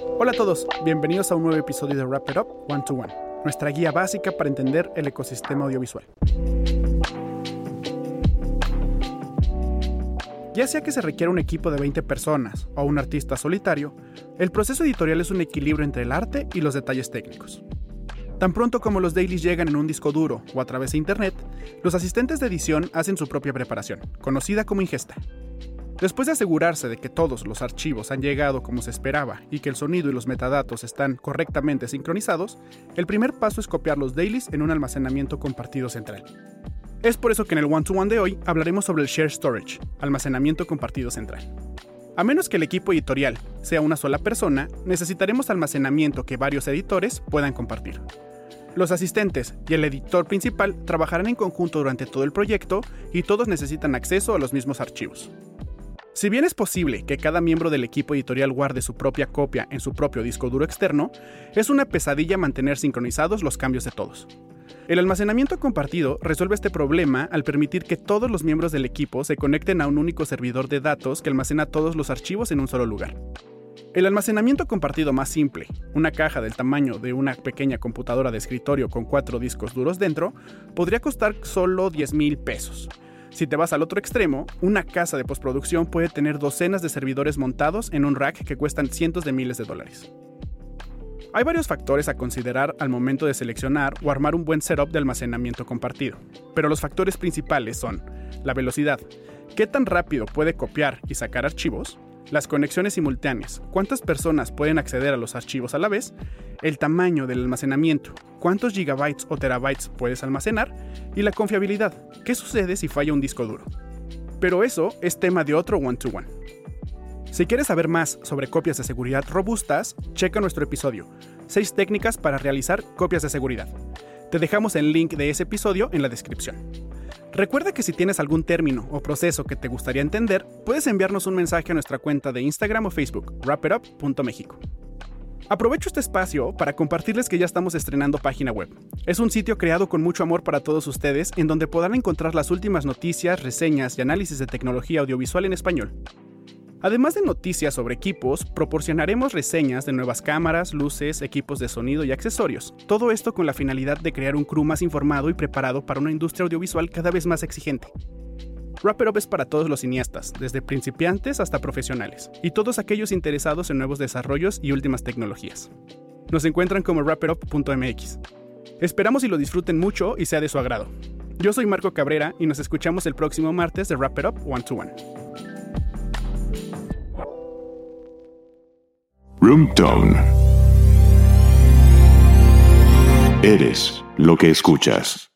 Hola a todos, bienvenidos a un nuevo episodio de Wrap It Up One to One, nuestra guía básica para entender el ecosistema audiovisual. Ya sea que se requiera un equipo de 20 personas o un artista solitario, el proceso editorial es un equilibrio entre el arte y los detalles técnicos. Tan pronto como los dailies llegan en un disco duro o a través de Internet, los asistentes de edición hacen su propia preparación, conocida como ingesta. Después de asegurarse de que todos los archivos han llegado como se esperaba y que el sonido y los metadatos están correctamente sincronizados, el primer paso es copiar los dailies en un almacenamiento compartido central. Es por eso que en el one-to-one de hoy hablaremos sobre el Share Storage, almacenamiento compartido central. A menos que el equipo editorial sea una sola persona, necesitaremos almacenamiento que varios editores puedan compartir. Los asistentes y el editor principal trabajarán en conjunto durante todo el proyecto y todos necesitan acceso a los mismos archivos. Si bien es posible que cada miembro del equipo editorial guarde su propia copia en su propio disco duro externo, es una pesadilla mantener sincronizados los cambios de todos. El almacenamiento compartido resuelve este problema al permitir que todos los miembros del equipo se conecten a un único servidor de datos que almacena todos los archivos en un solo lugar. El almacenamiento compartido más simple, una caja del tamaño de una pequeña computadora de escritorio con cuatro discos duros dentro, podría costar solo 10 mil pesos, si te vas al otro extremo, una casa de postproducción puede tener docenas de servidores montados en un rack que cuestan cientos de miles de dólares. Hay varios factores a considerar al momento de seleccionar o armar un buen setup de almacenamiento compartido, pero los factores principales son la velocidad, qué tan rápido puede copiar y sacar archivos, las conexiones simultáneas, cuántas personas pueden acceder a los archivos a la vez, el tamaño del almacenamiento, cuántos gigabytes o terabytes puedes almacenar y la confiabilidad, qué sucede si falla un disco duro. Pero eso es tema de otro one-to-one. Si quieres saber más sobre copias de seguridad robustas, checa nuestro episodio, 6 técnicas para realizar copias de seguridad. Te dejamos el link de ese episodio en la descripción. Recuerda que si tienes algún término o proceso que te gustaría entender, puedes enviarnos un mensaje a nuestra cuenta de Instagram o Facebook, wrapitup.mexico. Aprovecho este espacio para compartirles que ya estamos estrenando página web. Es un sitio creado con mucho amor para todos ustedes en donde podrán encontrar las últimas noticias, reseñas y análisis de tecnología audiovisual en español. Además de noticias sobre equipos, proporcionaremos reseñas de nuevas cámaras, luces, equipos de sonido y accesorios. Todo esto con la finalidad de crear un crew más informado y preparado para una industria audiovisual cada vez más exigente. Wrap Up es para todos los cineastas, desde principiantes hasta profesionales, y todos aquellos interesados en nuevos desarrollos y últimas tecnologías. Nos encuentran como wrapitup.mx. Esperamos y lo disfruten mucho y sea de su agrado. Yo soy Marco Cabrera y nos escuchamos el próximo martes de Wrap It Up One to One. Room Tone. Eres lo que escuchas.